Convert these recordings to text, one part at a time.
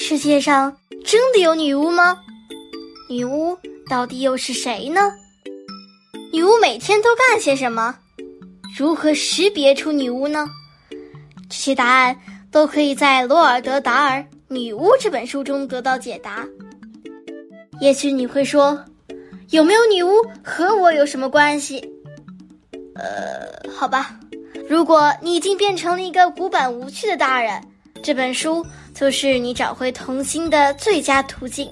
世界上真的有女巫吗？女巫到底又是谁呢？女巫每天都干些什么？如何识别出女巫呢？这些答案都可以在罗尔德·达尔《女巫》这本书中得到解答。也许你会说，有没有女巫和我有什么关系？呃，好吧，如果你已经变成了一个古板无趣的大人，这本书就是你找回童心的最佳途径。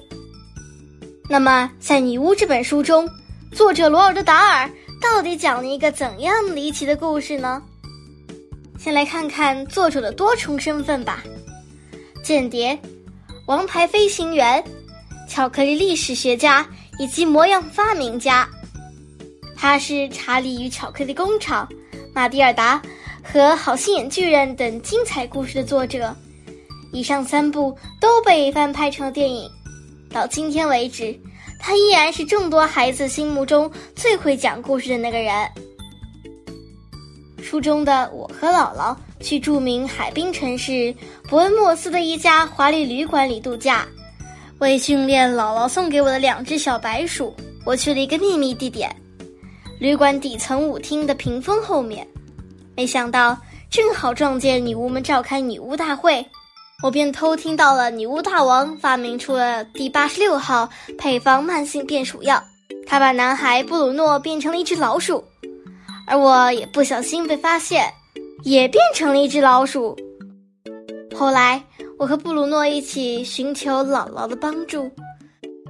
那么，在《女巫》这本书中，作者罗尔德·达尔到底讲了一个怎样离奇的故事呢？先来看看作者的多重身份吧：间谍、王牌飞行员、巧克力历史学家以及模样发明家。他是《查理与巧克力工厂》、《马蒂尔达》和《好心眼巨人》等精彩故事的作者，以上三部都被翻拍成了电影。到今天为止，他依然是众多孩子心目中最会讲故事的那个人。书中的我和姥姥去著名海滨城市伯恩莫斯的一家华丽旅馆里度假，为训练姥姥送给我的两只小白鼠，我去了一个秘密地点。旅馆底层舞厅的屏风后面，没想到正好撞见女巫们召开女巫大会，我便偷听到了女巫大王发明出了第八十六号配方慢性变鼠药，他把男孩布鲁诺变成了一只老鼠，而我也不小心被发现，也变成了一只老鼠。后来，我和布鲁诺一起寻求姥姥的帮助。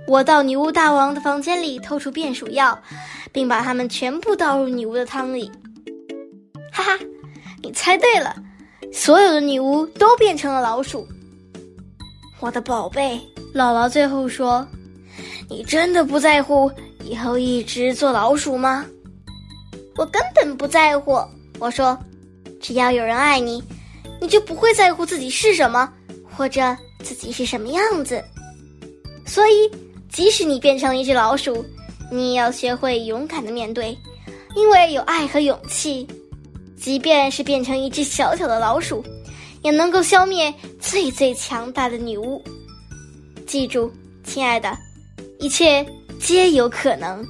我到女巫大王的房间里偷出变鼠药，并把它们全部倒入女巫的汤里。哈哈，你猜对了，所有的女巫都变成了老鼠。我的宝贝，姥姥最后说：“你真的不在乎以后一直做老鼠吗？”我根本不在乎。我说：“只要有人爱你，你就不会在乎自己是什么，或者自己是什么样子。”所以。即使你变成了一只老鼠，你也要学会勇敢的面对，因为有爱和勇气。即便是变成一只小小的老鼠，也能够消灭最最强大的女巫。记住，亲爱的，一切皆有可能。